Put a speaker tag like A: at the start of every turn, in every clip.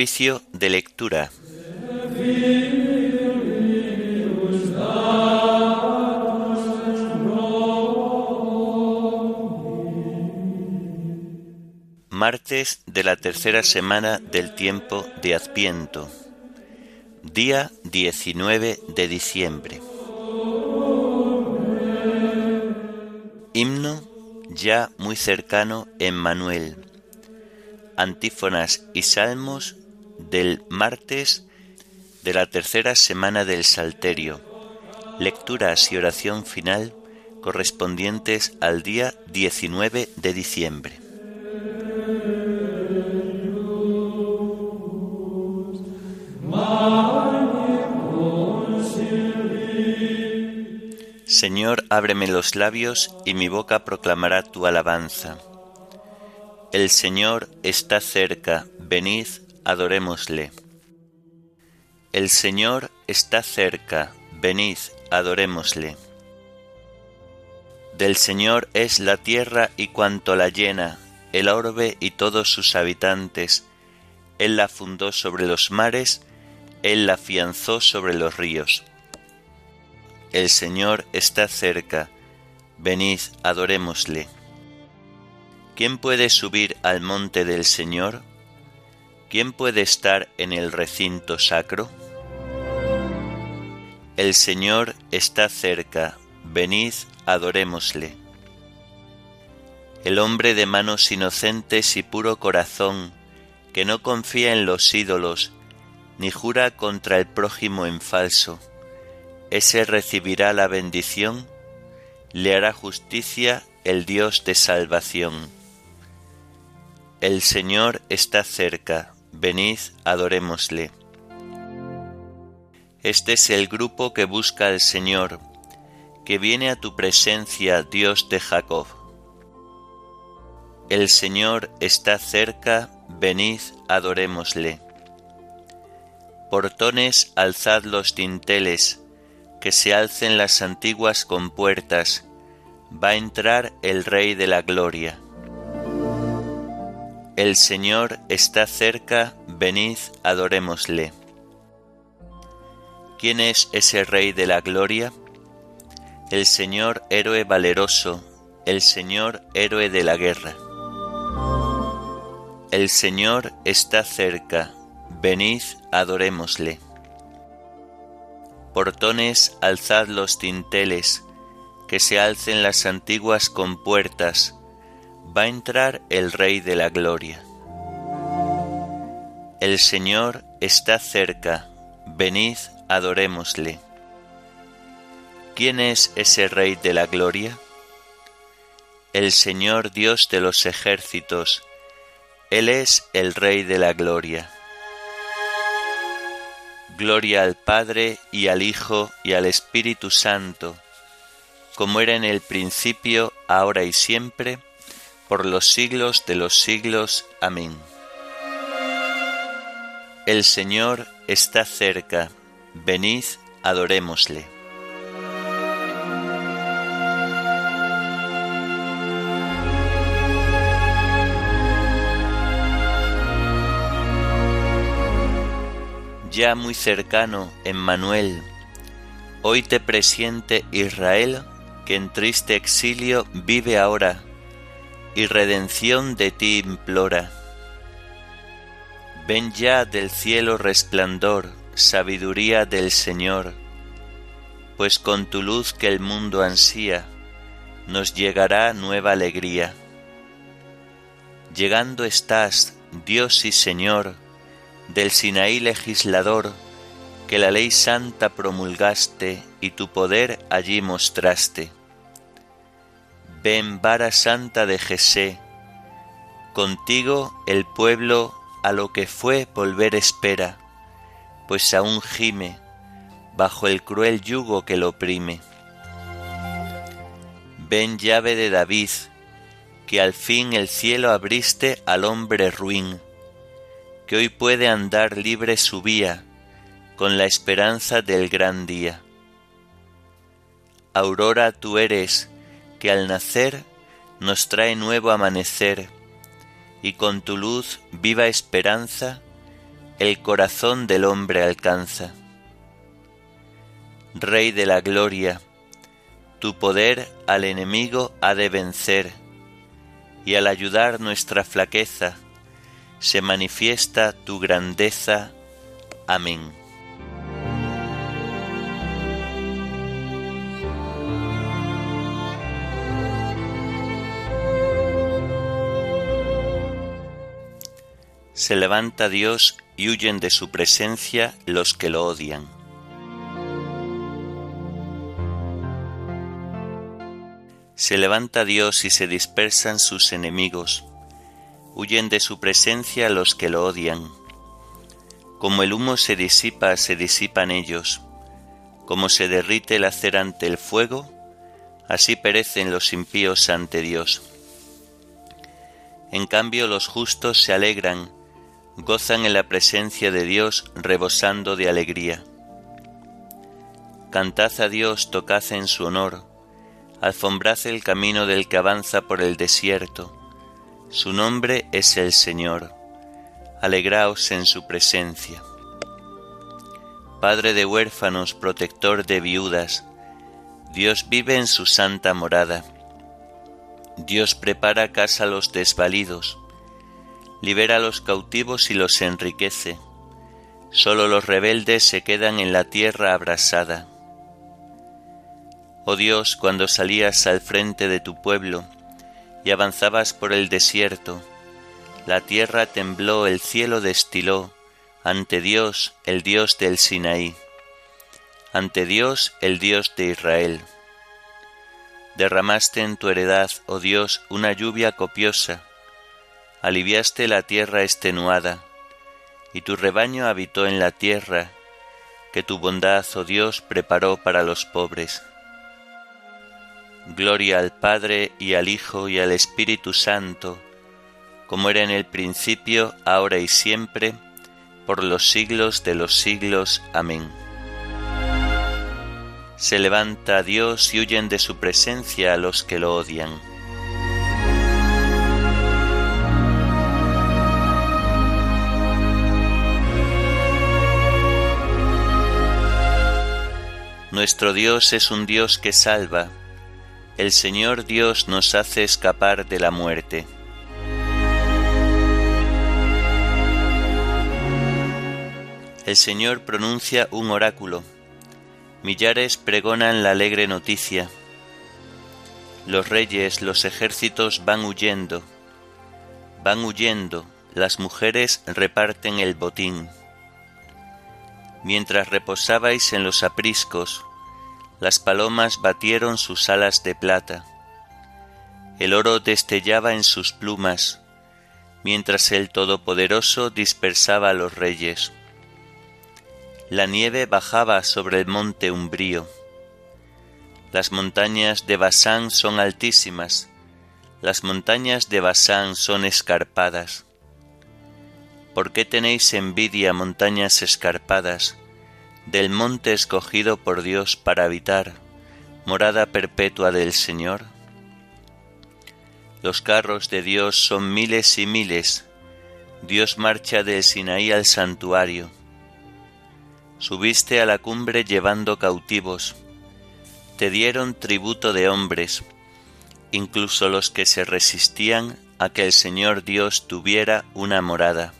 A: Oficio de lectura. Martes de la tercera semana del tiempo de Adviento, día 19 de diciembre. Himno ya muy cercano en Manuel. Antífonas y salmos del martes de la tercera semana del Salterio. Lecturas y oración final correspondientes al día 19 de diciembre. Señor, ábreme los labios y mi boca proclamará tu alabanza. El Señor está cerca, venid, adorémosle. El Señor está cerca, venid, adorémosle. Del Señor es la tierra y cuanto la llena, el orbe y todos sus habitantes. Él la fundó sobre los mares, Él la afianzó sobre los ríos. El Señor está cerca, venid, adorémosle. ¿Quién puede subir al monte del Señor? ¿Quién puede estar en el recinto sacro? El Señor está cerca, venid, adorémosle. El hombre de manos inocentes y puro corazón, que no confía en los ídolos, ni jura contra el prójimo en falso, ese recibirá la bendición, le hará justicia el Dios de salvación. El Señor está cerca, venid, adorémosle. Este es el grupo que busca al Señor, que viene a tu presencia, Dios de Jacob. El Señor está cerca, venid, adorémosle. Portones, alzad los dinteles, que se alcen las antiguas compuertas, va a entrar el Rey de la Gloria. El Señor está cerca, venid, adorémosle. ¿Quién es ese Rey de la Gloria? El Señor héroe valeroso, el Señor héroe de la guerra. El Señor está cerca, venid, adorémosle. Portones, alzad los tinteles, que se alcen las antiguas compuertas, va a entrar el Rey de la Gloria. El Señor está cerca, venid, adorémosle. ¿Quién es ese Rey de la Gloria? El Señor Dios de los ejércitos, Él es el Rey de la Gloria. Gloria al Padre y al Hijo y al Espíritu Santo, como era en el principio, ahora y siempre, por los siglos de los siglos. Amén. El Señor está cerca, venid, adorémosle. ya muy cercano, Emmanuel, hoy te presiente Israel, que en triste exilio vive ahora, y redención de ti implora. Ven ya del cielo resplandor, sabiduría del Señor, pues con tu luz que el mundo ansía, nos llegará nueva alegría. Llegando estás, Dios y Señor, del Sinaí legislador, que la ley santa promulgaste y tu poder allí mostraste. Ven vara santa de Jesé, contigo el pueblo a lo que fue volver espera, pues aún gime bajo el cruel yugo que lo oprime. Ven llave de David, que al fin el cielo abriste al hombre ruin, que hoy puede andar libre su vía, con la esperanza del gran día. Aurora tú eres, que al nacer nos trae nuevo amanecer, y con tu luz viva esperanza, el corazón del hombre alcanza. Rey de la gloria, tu poder al enemigo ha de vencer, y al ayudar nuestra flaqueza, se manifiesta tu grandeza. Amén. Se levanta Dios y huyen de su presencia los que lo odian. Se levanta Dios y se dispersan sus enemigos. Huyen de su presencia los que lo odian. Como el humo se disipa, se disipan ellos. Como se derrite la cera ante el fuego, así perecen los impíos ante Dios. En cambio los justos se alegran gozan en la presencia de Dios rebosando de alegría. Cantad a Dios, tocad en su honor, alfombrad el camino del que avanza por el desierto. Su nombre es el Señor. Alegraos en su presencia. Padre de huérfanos, protector de viudas, Dios vive en su santa morada. Dios prepara casa a los desvalidos libera a los cautivos y los enriquece. Solo los rebeldes se quedan en la tierra abrasada. Oh Dios, cuando salías al frente de tu pueblo y avanzabas por el desierto, la tierra tembló, el cielo destiló, ante Dios, el Dios del Sinaí, ante Dios, el Dios de Israel. Derramaste en tu heredad, oh Dios, una lluvia copiosa, aliviaste la tierra extenuada, y tu rebaño habitó en la tierra que tu bondad, oh Dios, preparó para los pobres. Gloria al Padre y al Hijo y al Espíritu Santo, como era en el principio, ahora y siempre, por los siglos de los siglos. Amén. Se levanta Dios y huyen de su presencia a los que lo odian. Nuestro Dios es un Dios que salva. El Señor Dios nos hace escapar de la muerte. El Señor pronuncia un oráculo. Millares pregonan la alegre noticia. Los reyes, los ejércitos van huyendo. Van huyendo, las mujeres reparten el botín. Mientras reposabais en los apriscos, las palomas batieron sus alas de plata. El oro destellaba en sus plumas, mientras el Todopoderoso dispersaba a los reyes. La nieve bajaba sobre el monte umbrío. Las montañas de Basán son altísimas, las montañas de Basán son escarpadas. ¿Por qué tenéis envidia montañas escarpadas? Del monte escogido por Dios para habitar, morada perpetua del Señor? Los carros de Dios son miles y miles, Dios marcha del Sinaí al santuario. Subiste a la cumbre llevando cautivos, te dieron tributo de hombres, incluso los que se resistían a que el Señor Dios tuviera una morada.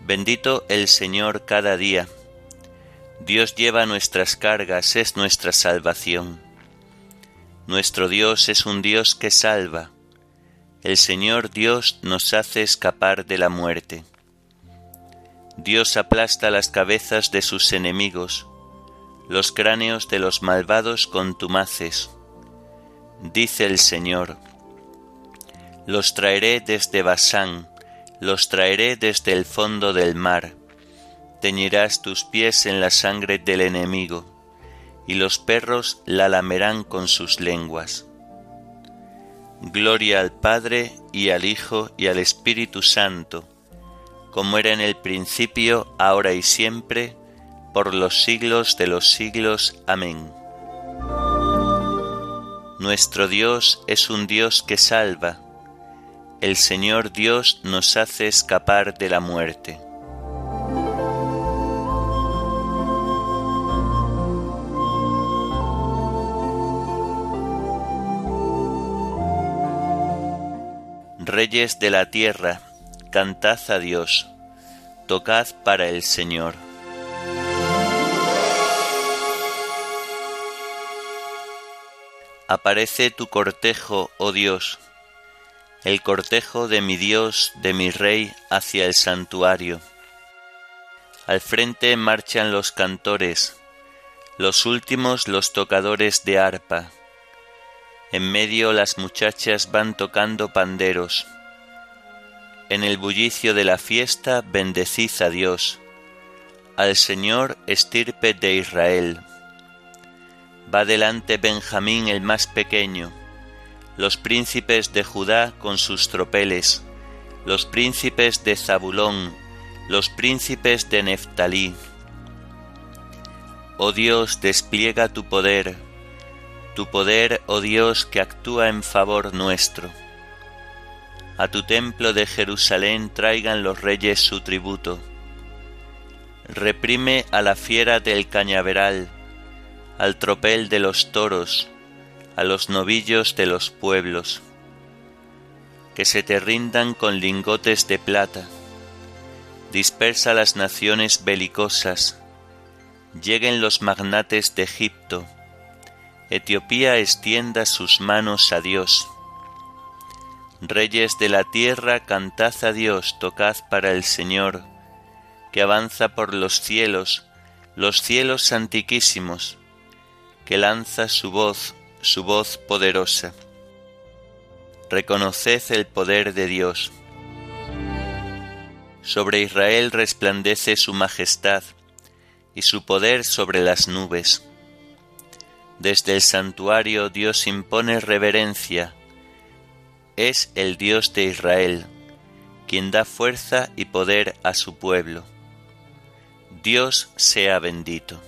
A: Bendito el Señor cada día, Dios lleva nuestras cargas, es nuestra salvación. Nuestro Dios es un Dios que salva. El Señor Dios nos hace escapar de la muerte. Dios aplasta las cabezas de sus enemigos, los cráneos de los malvados contumaces. Dice el Señor, los traeré desde Basán, los traeré desde el fondo del mar teñirás tus pies en la sangre del enemigo, y los perros la lamerán con sus lenguas. Gloria al Padre y al Hijo y al Espíritu Santo, como era en el principio, ahora y siempre, por los siglos de los siglos. Amén. Nuestro Dios es un Dios que salva. El Señor Dios nos hace escapar de la muerte. Reyes de la tierra, cantad a Dios, tocad para el Señor. Aparece tu cortejo, oh Dios, el cortejo de mi Dios, de mi Rey, hacia el santuario. Al frente marchan los cantores, los últimos los tocadores de arpa. En medio las muchachas van tocando panderos. En el bullicio de la fiesta bendecid a Dios, al Señor estirpe de Israel. Va delante Benjamín el más pequeño, los príncipes de Judá con sus tropeles, los príncipes de Zabulón, los príncipes de Neftalí Oh Dios, despliega tu poder, tu poder, oh Dios, que actúa en favor nuestro. A tu templo de Jerusalén traigan los reyes su tributo. Reprime a la fiera del cañaveral, al tropel de los toros, a los novillos de los pueblos. Que se te rindan con lingotes de plata. Dispersa las naciones belicosas lleguen los magnates de Egipto, Etiopía extienda sus manos a Dios. Reyes de la tierra, cantad a Dios, tocad para el Señor, que avanza por los cielos, los cielos antiquísimos, que lanza su voz, su voz poderosa. Reconoced el poder de Dios. Sobre Israel resplandece su majestad, y su poder sobre las nubes. Desde el santuario Dios impone reverencia. Es el Dios de Israel, quien da fuerza y poder a su pueblo. Dios sea bendito.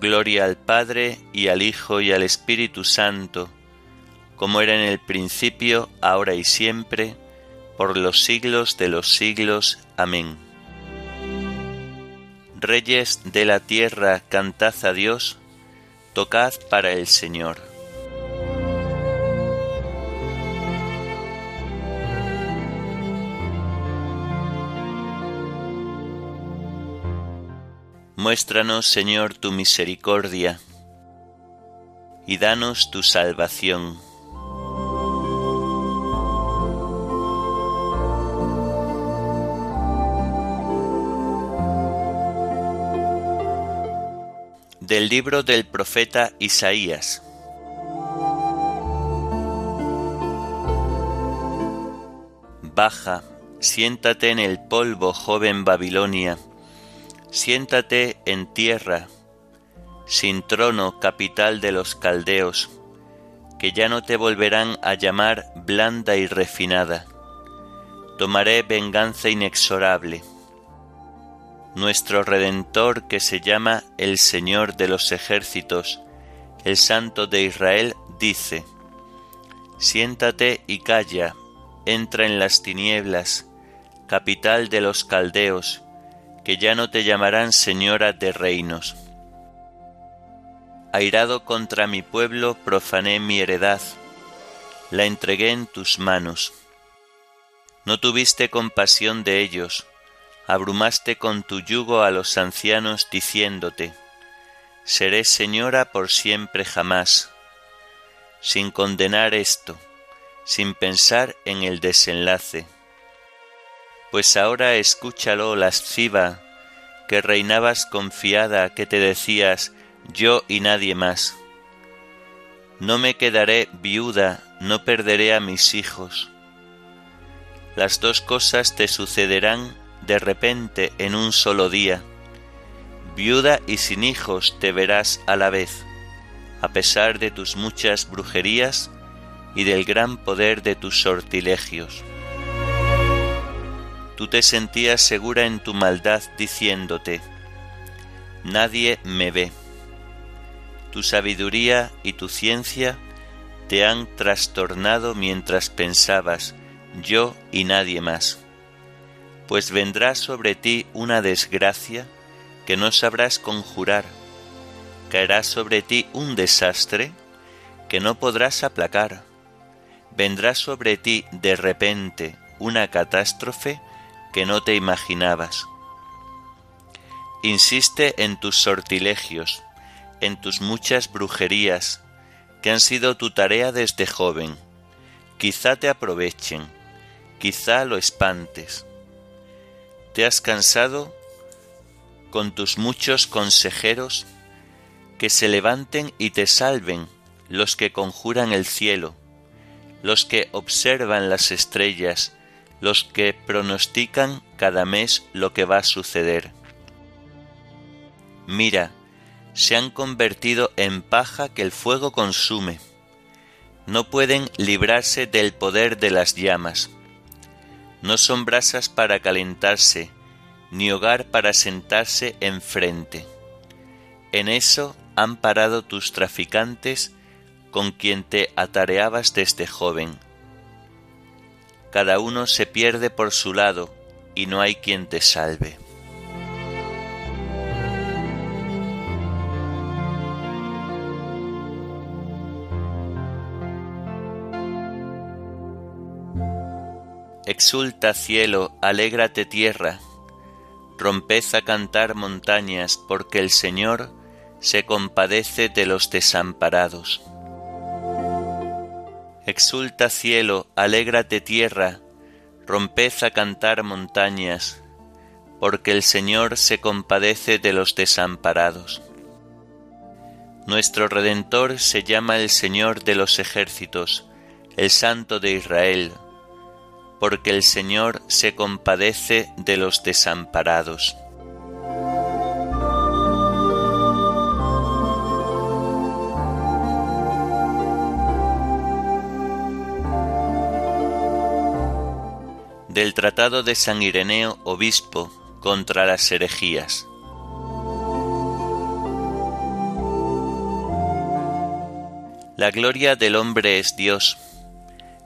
A: Gloria al Padre y al Hijo y al Espíritu Santo, como era en el principio, ahora y siempre, por los siglos de los siglos. Amén. Reyes de la tierra, cantad a Dios, tocad para el Señor. Muéstranos, Señor, tu misericordia, y danos tu salvación Del libro del profeta Isaías. Baja, siéntate en el polvo, joven Babilonia, siéntate en tierra, sin trono, capital de los caldeos, que ya no te volverán a llamar blanda y refinada. Tomaré venganza inexorable nuestro Redentor que se llama el Señor de los ejércitos, el Santo de Israel, dice, Siéntate y calla, entra en las tinieblas, capital de los caldeos, que ya no te llamarán Señora de reinos. Airado contra mi pueblo, profané mi heredad, la entregué en tus manos. No tuviste compasión de ellos, abrumaste con tu yugo a los ancianos diciéndote, Seré señora por siempre jamás, sin condenar esto, sin pensar en el desenlace. Pues ahora escúchalo, lasciva, que reinabas confiada, que te decías, yo y nadie más. No me quedaré viuda, no perderé a mis hijos. Las dos cosas te sucederán de repente en un solo día. Viuda y sin hijos te verás a la vez, a pesar de tus muchas brujerías y del gran poder de tus sortilegios. Tú te sentías segura en tu maldad diciéndote, Nadie me ve. Tu sabiduría y tu ciencia te han trastornado mientras pensabas, yo y nadie más pues vendrá sobre ti una desgracia que no sabrás conjurar, caerá sobre ti un desastre que no podrás aplacar, vendrá sobre ti de repente una catástrofe que no te imaginabas. Insiste en tus sortilegios, en tus muchas brujerías, que han sido tu tarea desde joven. Quizá te aprovechen, quizá lo espantes. Te has cansado con tus muchos consejeros, que se levanten y te salven los que conjuran el cielo, los que observan las estrellas, los que pronostican cada mes lo que va a suceder. Mira, se han convertido en paja que el fuego consume. No pueden librarse del poder de las llamas. No son brasas para calentarse, ni hogar para sentarse enfrente. En eso han parado tus traficantes con quien te atareabas desde joven. Cada uno se pierde por su lado y no hay quien te salve. Exulta cielo, alégrate tierra, romped a cantar montañas, porque el Señor se compadece de los desamparados. Exulta cielo, alégrate tierra, romped a cantar montañas, porque el Señor se compadece de los desamparados. Nuestro Redentor se llama el Señor de los ejércitos, el Santo de Israel, porque el Señor se compadece de los desamparados. del Tratado de San Ireneo, obispo, contra las herejías. La gloria del hombre es Dios.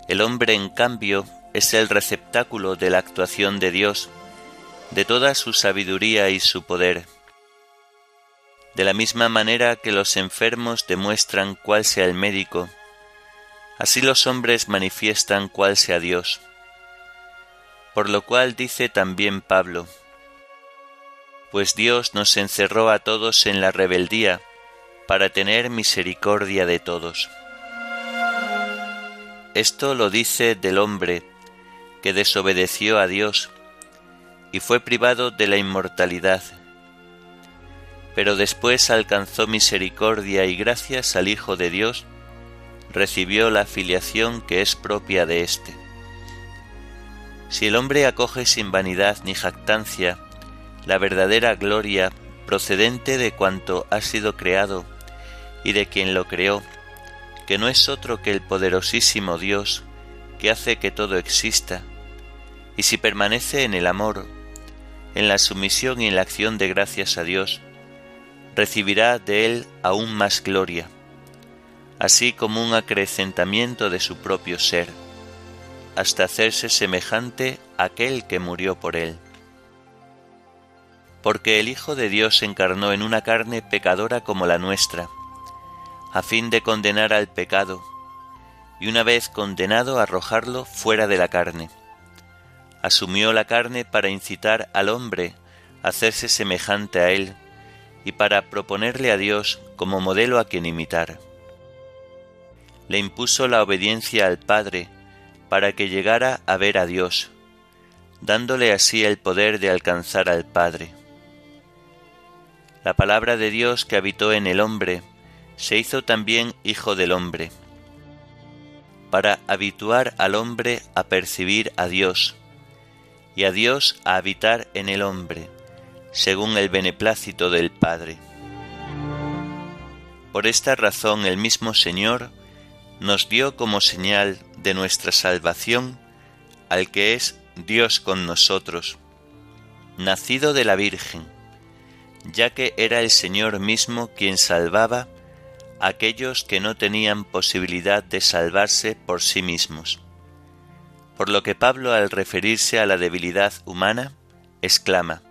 A: El hombre, en cambio, es el receptáculo de la actuación de Dios, de toda su sabiduría y su poder. De la misma manera que los enfermos demuestran cuál sea el médico, así los hombres manifiestan cuál sea Dios. Por lo cual dice también Pablo, pues Dios nos encerró a todos en la rebeldía para tener misericordia de todos. Esto lo dice del hombre que desobedeció a Dios y fue privado de la inmortalidad, pero después alcanzó misericordia y gracias al Hijo de Dios recibió la filiación que es propia de éste. Si el hombre acoge sin vanidad ni jactancia la verdadera gloria procedente de cuanto ha sido creado y de quien lo creó, que no es otro que el poderosísimo Dios que hace que todo exista, y si permanece en el amor, en la sumisión y en la acción de gracias a Dios, recibirá de Él aún más gloria, así como un acrecentamiento de su propio ser, hasta hacerse semejante a aquel que murió por Él. Porque el Hijo de Dios se encarnó en una carne pecadora como la nuestra, a fin de condenar al pecado, y una vez condenado arrojarlo fuera de la carne asumió la carne para incitar al hombre a hacerse semejante a él y para proponerle a Dios como modelo a quien imitar. Le impuso la obediencia al Padre para que llegara a ver a Dios, dándole así el poder de alcanzar al Padre. La palabra de Dios que habitó en el hombre se hizo también Hijo del hombre, para habituar al hombre a percibir a Dios, y a Dios a habitar en el hombre, según el beneplácito del Padre. Por esta razón el mismo Señor nos dio como señal de nuestra salvación al que es Dios con nosotros, nacido de la Virgen, ya que era el Señor mismo quien salvaba a aquellos que no tenían posibilidad de salvarse por sí mismos por lo que Pablo al referirse a la debilidad humana, exclama,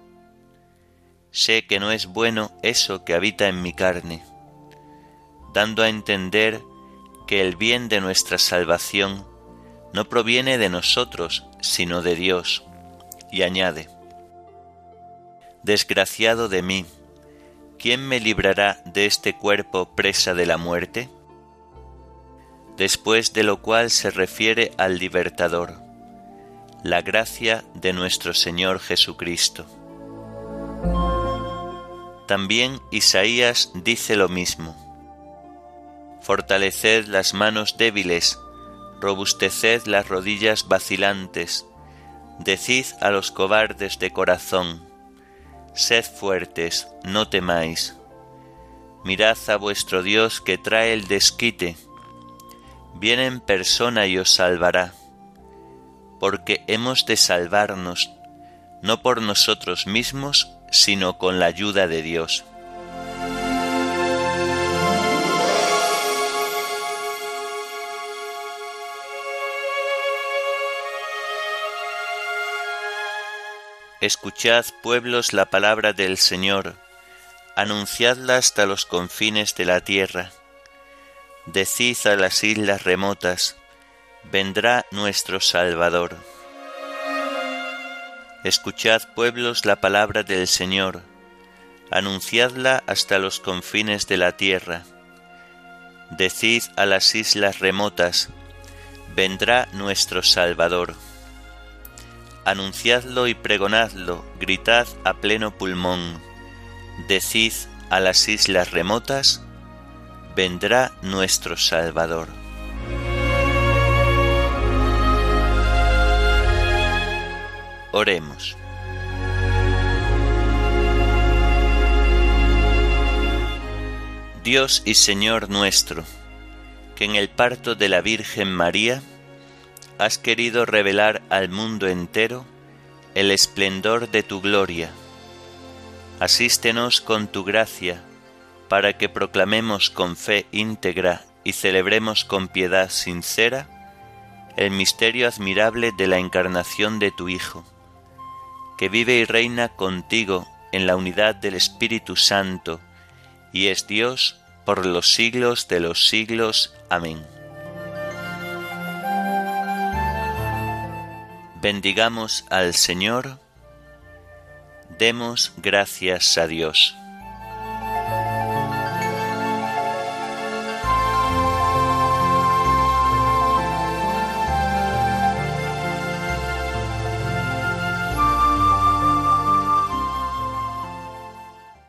A: Sé que no es bueno eso que habita en mi carne, dando a entender que el bien de nuestra salvación no proviene de nosotros, sino de Dios. Y añade, Desgraciado de mí, ¿quién me librará de este cuerpo presa de la muerte? Después de lo cual se refiere al libertador, la gracia de nuestro Señor Jesucristo. También Isaías dice lo mismo. Fortaleced las manos débiles, robusteced las rodillas vacilantes, decid a los cobardes de corazón, sed fuertes, no temáis. Mirad a vuestro Dios que trae el desquite, viene en persona y os salvará, porque hemos de salvarnos, no por nosotros mismos, sino con la ayuda de Dios. Escuchad, pueblos, la palabra del Señor, anunciadla hasta los confines de la tierra. Decid a las islas remotas, vendrá nuestro Salvador. Escuchad, pueblos, la palabra del Señor, anunciadla hasta los confines de la tierra. Decid a las islas remotas, vendrá nuestro Salvador anunciadlo y pregonadlo, gritad a pleno pulmón, decid a las islas remotas, vendrá nuestro Salvador. Oremos. Dios y Señor nuestro, que en el parto de la Virgen María, has querido revelar al mundo entero el esplendor de tu gloria. Asístenos con tu gracia, para que proclamemos con fe íntegra y celebremos con piedad sincera el misterio admirable de la encarnación de tu Hijo, que vive y reina contigo en la unidad del Espíritu Santo, y es Dios por los siglos de los siglos. Amén. Bendigamos al Señor, demos gracias a Dios.